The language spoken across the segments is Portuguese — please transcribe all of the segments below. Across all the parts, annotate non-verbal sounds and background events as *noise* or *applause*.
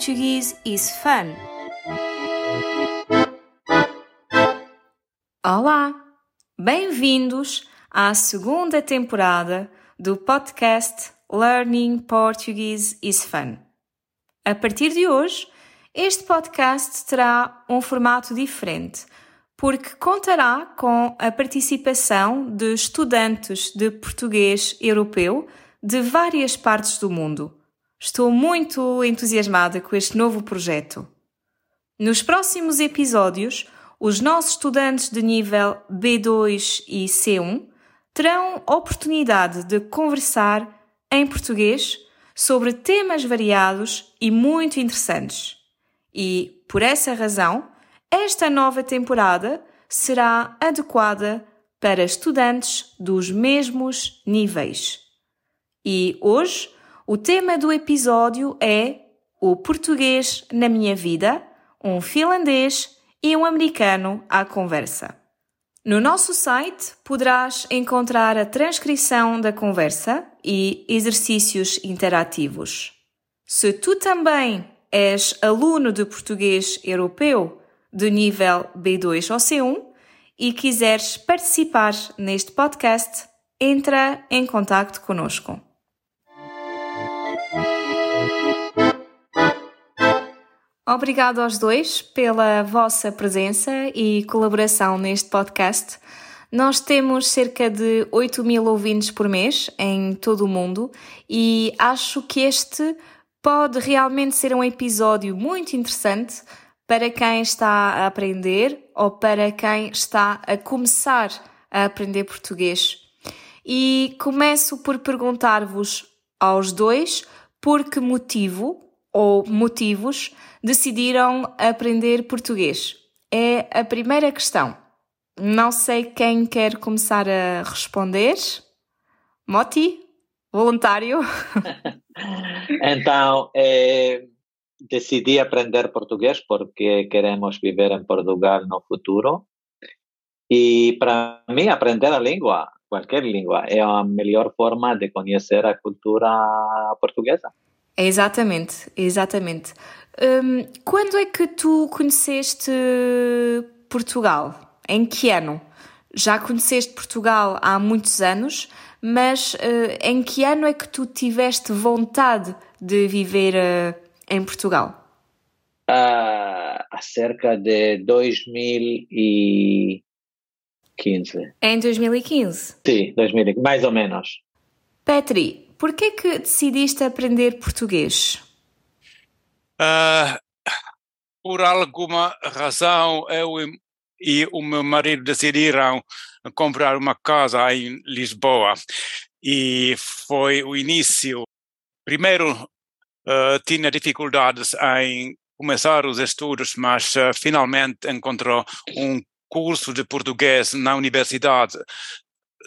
Portuguese is fun. Olá! Bem-vindos à segunda temporada do podcast Learning Portuguese is Fun. A partir de hoje, este podcast terá um formato diferente, porque contará com a participação de estudantes de português europeu de várias partes do mundo. Estou muito entusiasmada com este novo projeto. Nos próximos episódios, os nossos estudantes de nível B2 e C1 terão oportunidade de conversar em português sobre temas variados e muito interessantes. E, por essa razão, esta nova temporada será adequada para estudantes dos mesmos níveis. E hoje o tema do episódio é O Português na Minha Vida, um finlandês e um americano à conversa. No nosso site poderás encontrar a transcrição da conversa e exercícios interativos. Se tu também és aluno de português europeu de nível B2 ou C1 e quiseres participar neste podcast, entra em contato conosco. Obrigado aos dois pela vossa presença e colaboração neste podcast. Nós temos cerca de 8 mil ouvintes por mês em todo o mundo e acho que este pode realmente ser um episódio muito interessante para quem está a aprender ou para quem está a começar a aprender português. E começo por perguntar-vos aos dois por que motivo ou motivos decidiram aprender português? É a primeira questão. Não sei quem quer começar a responder. Moti, voluntário. *laughs* então, é, decidi aprender português porque queremos viver em Portugal no futuro. E para mim, aprender a língua, qualquer língua, é a melhor forma de conhecer a cultura portuguesa. Exatamente, exatamente. Um, quando é que tu conheceste Portugal? Em que ano? Já conheceste Portugal há muitos anos, mas uh, em que ano é que tu tiveste vontade de viver uh, em Portugal? Uh, há cerca de 2015. Em 2015? Sim, 2015, mais ou menos. Petri, por que que decidiste aprender português? Uh, por alguma razão, eu e o meu marido decidiram comprar uma casa em Lisboa e foi o início. Primeiro uh, tinha dificuldades em começar os estudos, mas uh, finalmente encontrou um curso de português na universidade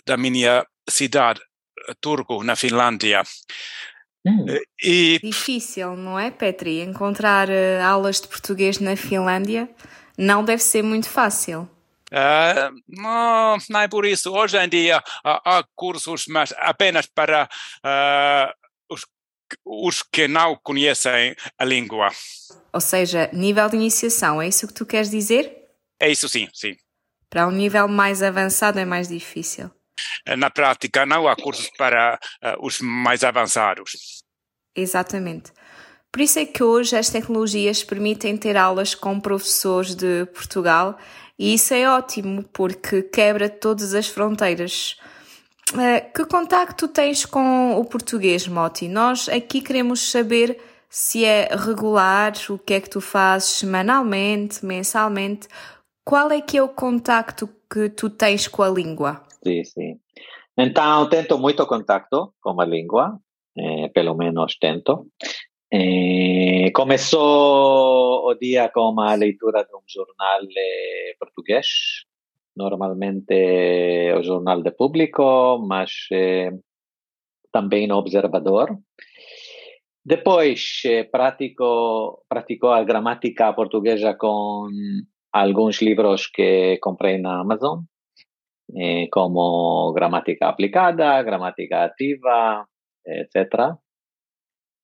da minha cidade, Turku, na Finlândia. Hum. E... Difícil, não é, Petri? Encontrar uh, aulas de português na Finlândia não deve ser muito fácil. Uh, não, não é por isso. Hoje em dia há cursos, mas apenas para uh, os, os que não conhecem a língua. Ou seja, nível de iniciação, é isso que tu queres dizer? É isso sim, sim. Para um nível mais avançado é mais difícil. Eh, na prática, não há cursos para uh, os mais avançados. Exatamente. Por isso é que hoje as tecnologias permitem ter aulas com professores de Portugal e isso é ótimo porque quebra todas as fronteiras. Uh, que contacto tens com o português, Moti? Nós aqui queremos saber se é regular, o que é que tu fazes semanalmente, mensalmente. Qual é que é o contacto que tu tens com a língua? Sim. Então, tento muito contato com a língua, eh, pelo menos tento. Eh, começou o dia com a leitura de um jornal português, normalmente o Jornal de Público, mas eh, também no Observador. Depois, eh, pratico, pratico a gramática portuguesa com alguns livros que comprei na Amazon eh, como gramática aplicada, gramática activa, etc.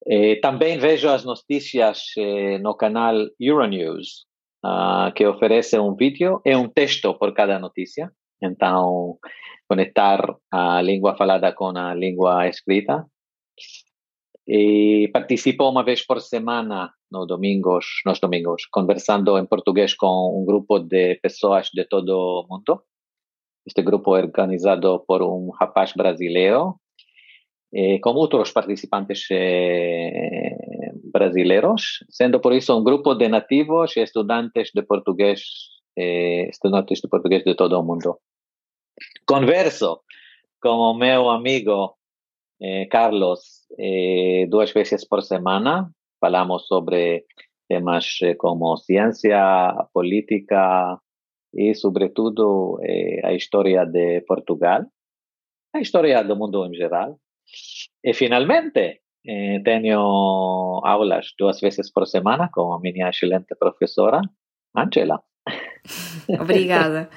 Eh, também vejo as notícias eh, no canal Euronews, uh, que oferece um vídeo e um texto por cada notícia. Então, conectar a língua falada com a língua escrita. E participo uma vez por semana no domingos, nos domingos, conversando em português com um grupo de pessoas de todo o mundo. Este grupo é organizado por um rapaz brasileiro eh, com outros participantes eh, brasileiros, sendo por isso um grupo de nativos e estudantes de português, eh, estudantes de português de todo o mundo. Converso com o meu amigo eh, Carlos eh, duas vezes por semana, falamos sobre temas eh, como ciência, política e, sobretudo, a história de Portugal, a história do mundo em geral. E finalmente, eh, tenho aulas duas vezes por semana com a minha excelente professora, Angela. *laughs* Obrigada.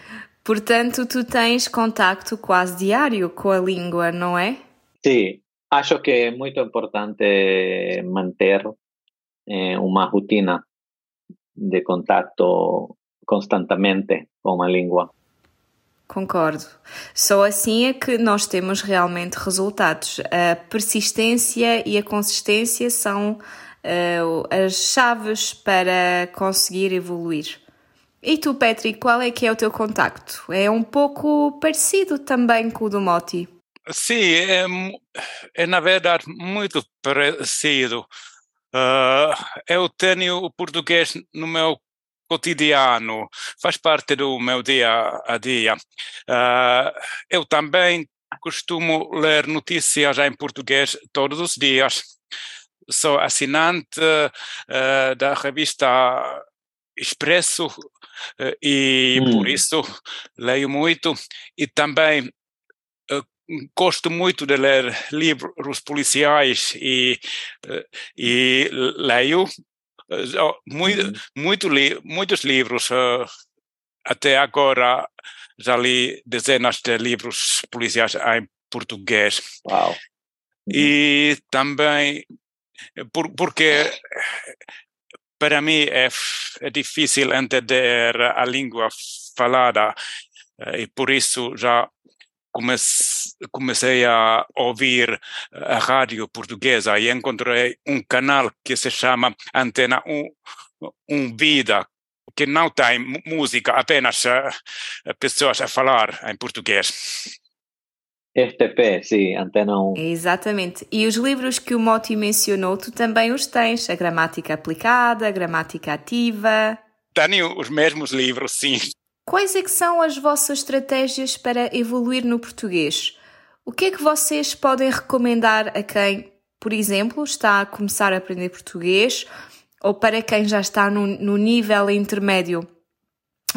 Portanto, tu tens contacto quase diário com a língua, não é? Sim, acho que é muito importante manter eh, uma rotina de contato constantemente com a língua. Concordo. Só assim é que nós temos realmente resultados. A persistência e a consistência são uh, as chaves para conseguir evoluir. E tu, Patrick, qual é que é o teu contacto? É um pouco parecido também com o do Moti. Sim, é, é na verdade muito parecido. Uh, eu tenho o português no meu cotidiano, faz parte do meu dia a dia. Uh, eu também costumo ler notícias em português todos os dias. Sou assinante uh, da revista Expresso uh, e hum. por isso leio muito e também gosto muito de ler livros policiais e, e leio muito, uhum. muito li, muitos livros, uh, até agora já li dezenas de livros policiais em português. Uau. Uhum. E também, por, porque para mim é, é difícil entender a língua falada e por isso já comecei a ouvir a rádio portuguesa e encontrei um canal que se chama Antena 1, um Vida, que não tem música, apenas uh, pessoas a falar em português. FTP, sim, Antena 1. Exatamente. E os livros que o Moti mencionou, tu também os tens? A gramática aplicada, a gramática ativa? Tenho os mesmos livros, sim. Quais é são as vossas estratégias para evoluir no português? O que é que vocês podem recomendar a quem, por exemplo, está a começar a aprender português ou para quem já está no, no nível intermédio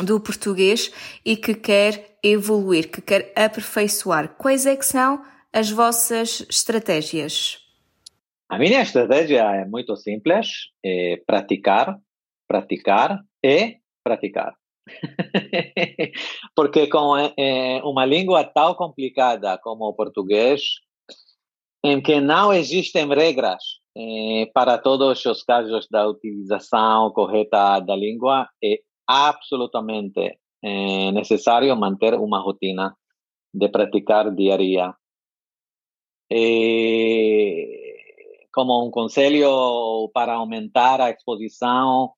do português e que quer evoluir, que quer aperfeiçoar? Quais é que são as vossas estratégias? A minha estratégia é muito simples: é praticar, praticar e praticar. *laughs* Porque com é, uma língua tão complicada como o português, em que não existem regras é, para todos os casos da utilização correta da língua, é absolutamente é, necessário manter uma rotina de praticar diária. como um conselho para aumentar a exposição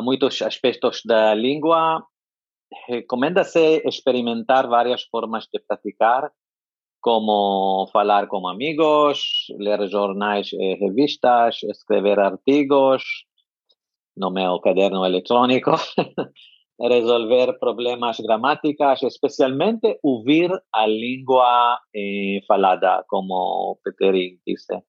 a muitos aspectos da língua, recomenda-se experimentar várias formas de praticar, como falar com amigos, ler jornais e revistas, escrever artigos no meu caderno eletrônico, *laughs* resolver problemas gramáticos, especialmente ouvir a língua eh, falada, como Peteri disse,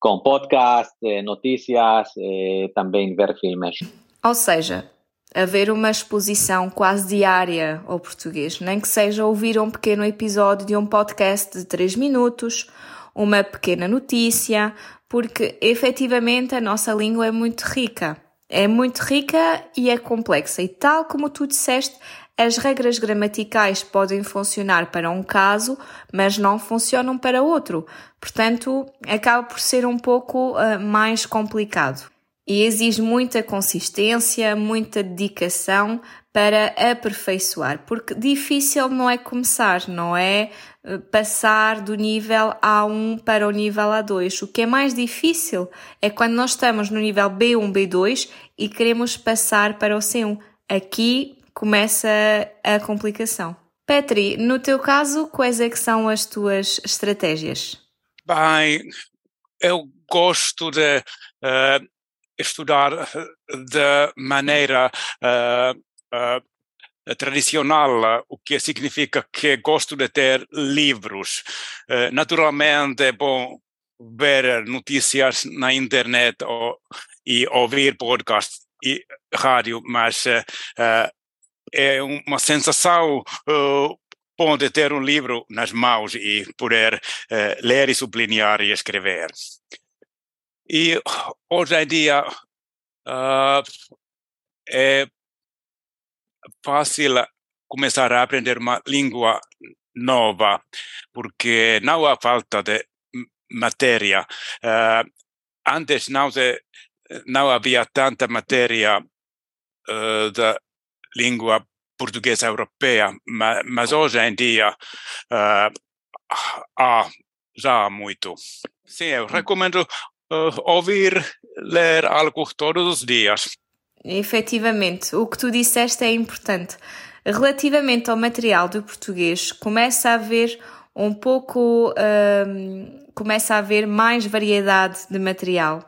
com podcast, eh, notícias, eh, também ver filmes. Ou seja, haver uma exposição quase diária ao português, nem que seja ouvir um pequeno episódio de um podcast de 3 minutos, uma pequena notícia, porque efetivamente a nossa língua é muito rica. É muito rica e é complexa. E tal como tu disseste, as regras gramaticais podem funcionar para um caso, mas não funcionam para outro. Portanto, acaba por ser um pouco uh, mais complicado. E exige muita consistência, muita dedicação para aperfeiçoar, porque difícil não é começar, não é eh, passar do nível A1 para o nível A2. O que é mais difícil é quando nós estamos no nível B1, B2 e queremos passar para o C1. Aqui começa a complicação. Petri, no teu caso, quais é que são as tuas estratégias? Bem, eu gosto de uh, estudar de maneira uh, uh, tradicional, o que significa que gosto de ter livros. Uh, naturalmente é bom ver notícias na internet ou, e ouvir podcast e rádio, mas é uma sensação uh, bom de ter um livro nas mãos e poder uh, ler e sublinhar e escrever. E hoje em dia uh, é fácil começar a aprender uma língua nova, porque não há falta de matéria. Uh, antes não, se, não havia tanta matéria uh, da língua portuguesa europeia, mas, mas hoje em dia uh, há já muito. Sim, eu recomendo ouvir, ler algo todos os dias. Efetivamente, o que tu disseste é importante. Relativamente ao material do português, começa a haver um pouco, um, começa a haver mais variedade de material.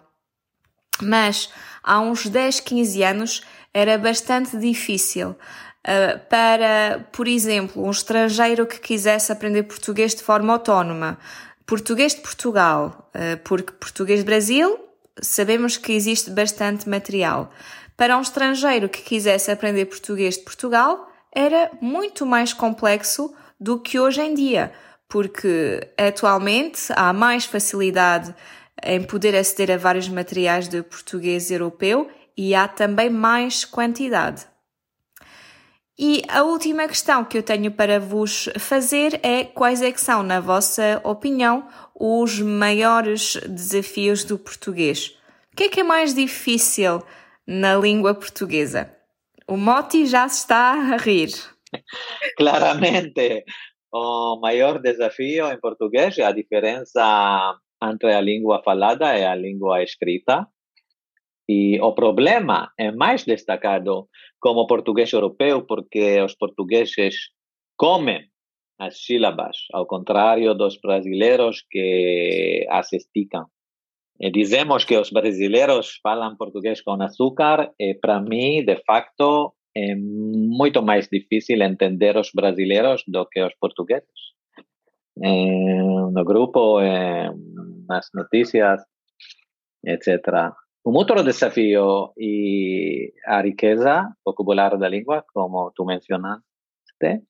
Mas há uns 10, 15 anos era bastante difícil uh, para, por exemplo, um estrangeiro que quisesse aprender português de forma autónoma. Português de Portugal, uh, porque português de Brasil, sabemos que existe bastante material. Para um estrangeiro que quisesse aprender português de Portugal, era muito mais complexo do que hoje em dia, porque atualmente há mais facilidade em poder aceder a vários materiais de português europeu e há também mais quantidade. E a última questão que eu tenho para vos fazer é quais é que são, na vossa opinião, os maiores desafios do português? O que é que é mais difícil na língua portuguesa? O Moti já se está a rir. *laughs* Claramente, o maior desafio em português é a diferença entre a língua falada e a língua escrita. E o problema é mais destacado como português europeu, porque os portugueses comem as sílabas, ao contrário dos brasileiros que as esticam. E dizemos que os brasileiros falam português com açúcar, e para mim, de facto, é muito mais difícil entender os brasileiros do que os portugueses. no grupo, nas notícias, etc. Un otro desafío y a riqueza vocabular da língua, como tu mencionaste,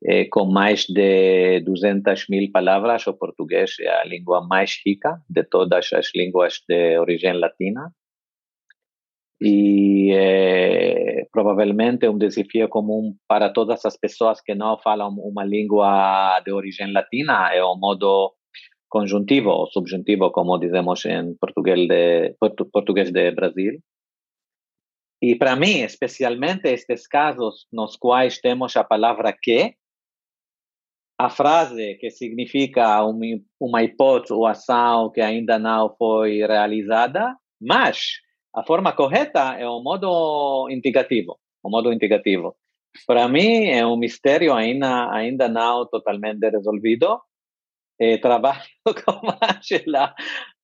eh, mais de 200 mil palavras, o português é a língua mais rica de todas as línguas de origem latina. E é provavelmente um desafio comum para todas as pessoas que não falam uma língua de origem latina é o modo conjuntivo o subjuntivo, como dizemos em português de, português de Brasil. E para mim, especialmente estes casos nos quais temos a palavra que, a frase que significa uma hipótese ou ação que ainda não foi realizada, mas a forma correta é o modo indicativo, o modo indicativo. Para mim é um mistério ainda ainda não totalmente resolvido, eh, trabalho *laughs* com Angela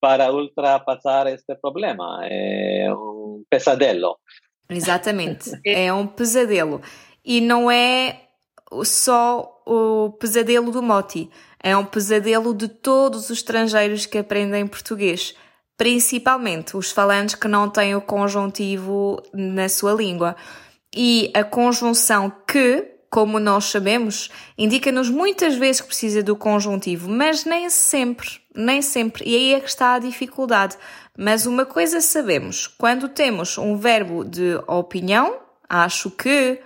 para ultrapassar este problema. É um pesadelo. Exatamente, *laughs* é um pesadelo. E não é só o pesadelo do Moti, é um pesadelo de todos os estrangeiros que aprendem português, principalmente os falantes que não têm o conjuntivo na sua língua. E a conjunção que como nós sabemos, indica-nos muitas vezes que precisa do conjuntivo, mas nem sempre, nem sempre. E aí é que está a dificuldade. Mas uma coisa sabemos, quando temos um verbo de opinião, acho que,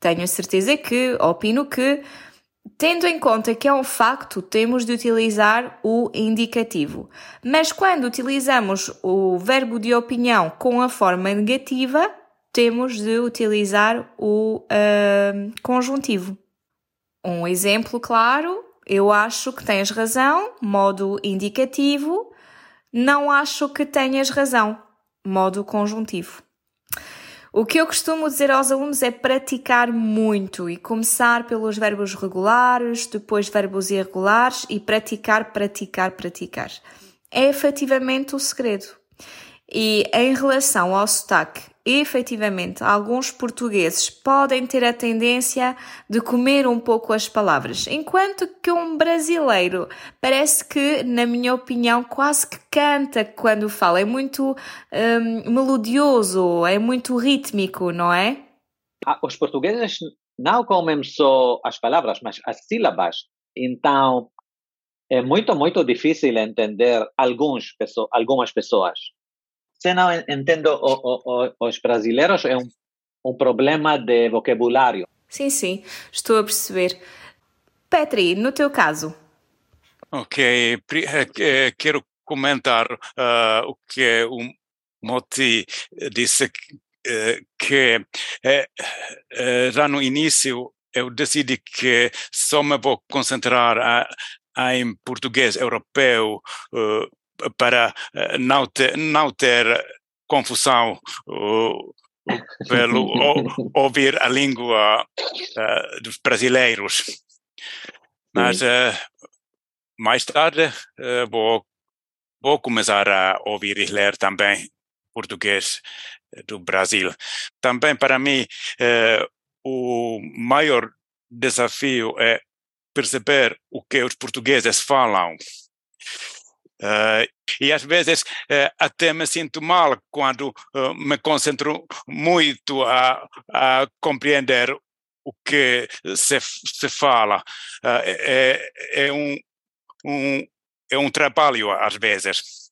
Tenho certeza que, opino que, tendo em conta que é um facto, temos de utilizar o indicativo. Mas quando utilizamos o verbo de opinião com a forma negativa, temos de utilizar o uh, conjuntivo. Um exemplo claro, eu acho que tens razão, modo indicativo, não acho que tenhas razão, modo conjuntivo. O que eu costumo dizer aos alunos é praticar muito e começar pelos verbos regulares, depois verbos irregulares e praticar, praticar, praticar. É efetivamente o segredo. E em relação ao sotaque, efetivamente, alguns portugueses podem ter a tendência de comer um pouco as palavras, enquanto que um brasileiro parece que, na minha opinião, quase que canta quando fala. É muito um, melodioso, é muito rítmico, não é? Ah, os portugueses não comem só as palavras, mas as sílabas. Então, é muito, muito difícil entender alguns, algumas pessoas se não entendo o, o, os brasileiros, é um, um problema de vocabulário. Sim, sim, estou a perceber. Petri, no teu caso? Ok, quero comentar uh, o que o Moti disse que uh, já no início eu decidi que só me vou concentrar a, a em português europeu uh, para eh, não ter, não ter confusão pelo *laughs* ouvir a língua uh, dos brasileiros. Mas uh, mais tarde vou, vou começar a ouvir e ler também português do Brasil. Também para mim o maior desafio é perceber o que os portugueses falam e às vezes uh, até me sinto mal quando uh, me concentro muito a, a, compreender o que se, se fala. É, é, um, um, é um trabalho às vezes.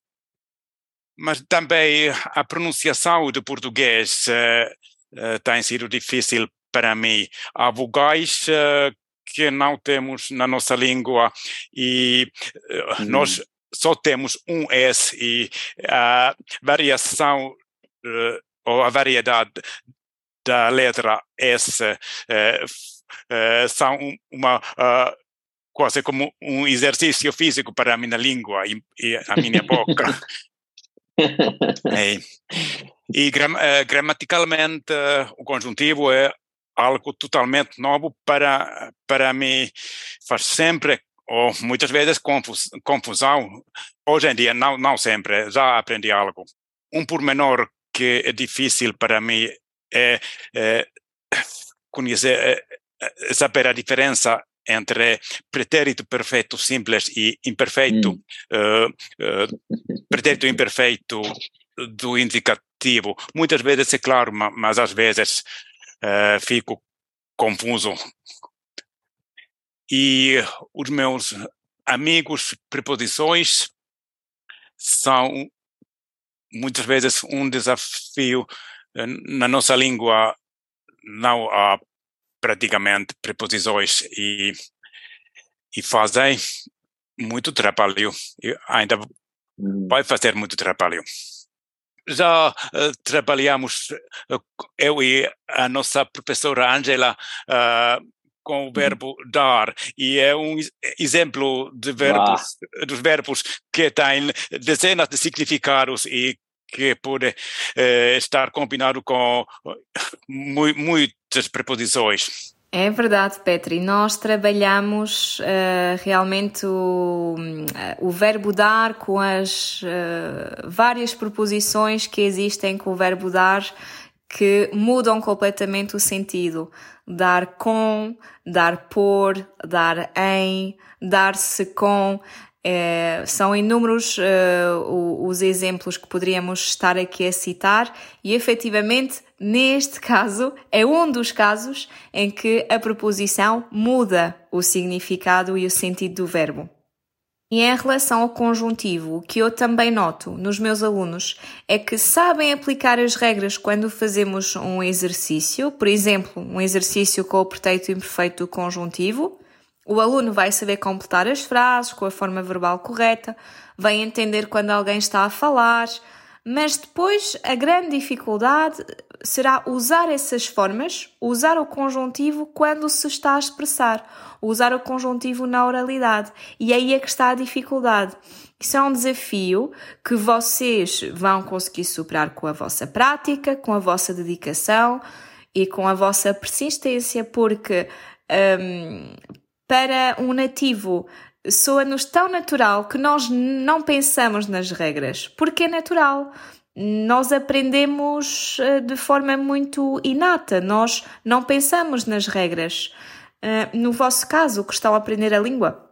Mas também a pronunciação do português tem sido difícil para mim. Há vogais que não temos na nossa língua e hum. nós só temos um S e a variação uh, ou a variedade da letra S uh, uh, são uma quase como um exercício físico para a minha língua e, e a minha boca. *laughs* é. E gram, gramaticalmente o conjuntivo é algo totalmente novo para para mim faz sempre ou muitas vezes confus, confusão. Hoje em dia, não, não sempre, já aprendi algo. Um pormenor que é difícil para mim é, é conhecer, é, é saber a diferença entre pretérito perfeito simples e imperfeito, mm. uh, uh, pretérito imperfeito do indicativo. Muitas vezes é claro, mas às vezes uh, fico confuso e os meus amigos preposições são muitas vezes um desafio eh, na nossa língua não há praticamente preposições e, e fazem muito trabalho e ainda hum. vai fazer muito trabalho já uh, trabalhamos, uh, eu e a nossa professora Angela, uh, com o verbo dar e é um exemplo de verbos, ah. dos verbos que tem dezenas de significados e que pode eh, estar combinado com mu muitas preposições. É verdade, Petri. Nós trabalhamos uh, realmente o, uh, o, verbo dar com as uh, várias preposições que existem com o verbo dar que mudam completamente o sentido. Dar com, dar por, dar em, dar-se com. É, são inúmeros uh, os exemplos que poderíamos estar aqui a citar, e efetivamente, neste caso, é um dos casos em que a preposição muda o significado e o sentido do verbo. E em relação ao conjuntivo, o que eu também noto nos meus alunos é que sabem aplicar as regras quando fazemos um exercício, por exemplo, um exercício com o pretérito imperfeito do conjuntivo. O aluno vai saber completar as frases com a forma verbal correta, vai entender quando alguém está a falar, mas depois a grande dificuldade será usar essas formas, usar o conjuntivo quando se está a expressar, usar o conjuntivo na oralidade. E aí é que está a dificuldade. Isso é um desafio que vocês vão conseguir superar com a vossa prática, com a vossa dedicação e com a vossa persistência, porque um, para um nativo soa-nos tão natural que nós não pensamos nas regras, porque é natural. Nós aprendemos eh, de forma muito inata, nós não pensamos nas regras. Eh, no vosso caso, que estão a aprender a língua,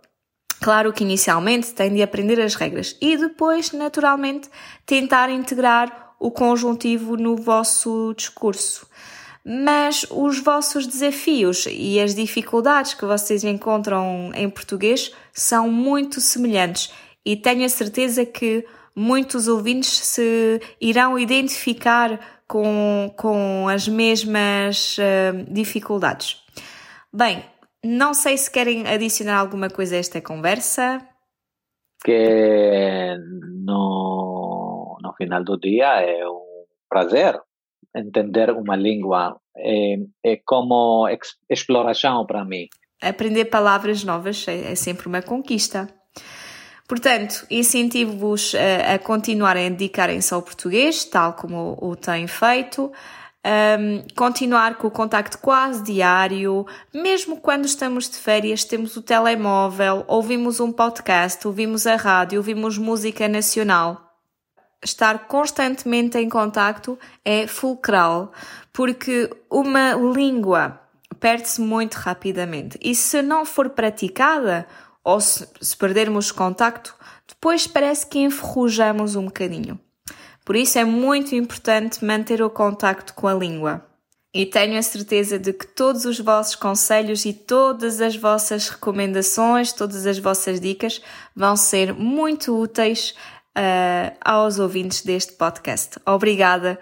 claro que inicialmente têm de aprender as regras e depois, naturalmente, tentar integrar o conjuntivo no vosso discurso. Mas os vossos desafios e as dificuldades que vocês encontram em português são muito semelhantes e tenho a certeza que muitos ouvintes se irão identificar com, com as mesmas uh, dificuldades. Bem, não sei se querem adicionar alguma coisa a esta conversa. Que no, no final do dia é um prazer entender uma língua é, é como exploração para mim. Aprender palavras novas é, é sempre uma conquista. Portanto, incentivo-vos a, a, continuarem a dedicarem-se ao português, tal como o, o têm feito. Um, continuar com o contacto quase diário, mesmo quando estamos de férias, temos o telemóvel, ouvimos um podcast, ouvimos a rádio, ouvimos música nacional. Estar constantemente em contacto é fulcral, porque uma língua perde-se muito rapidamente. E se não for praticada ou se, se perdermos contacto, depois parece que enferrujamos um bocadinho. Por isso é muito importante manter o contacto com a língua. E tenho a certeza de que todos os vossos conselhos e todas as vossas recomendações, todas as vossas dicas vão ser muito úteis uh, aos ouvintes deste podcast. Obrigada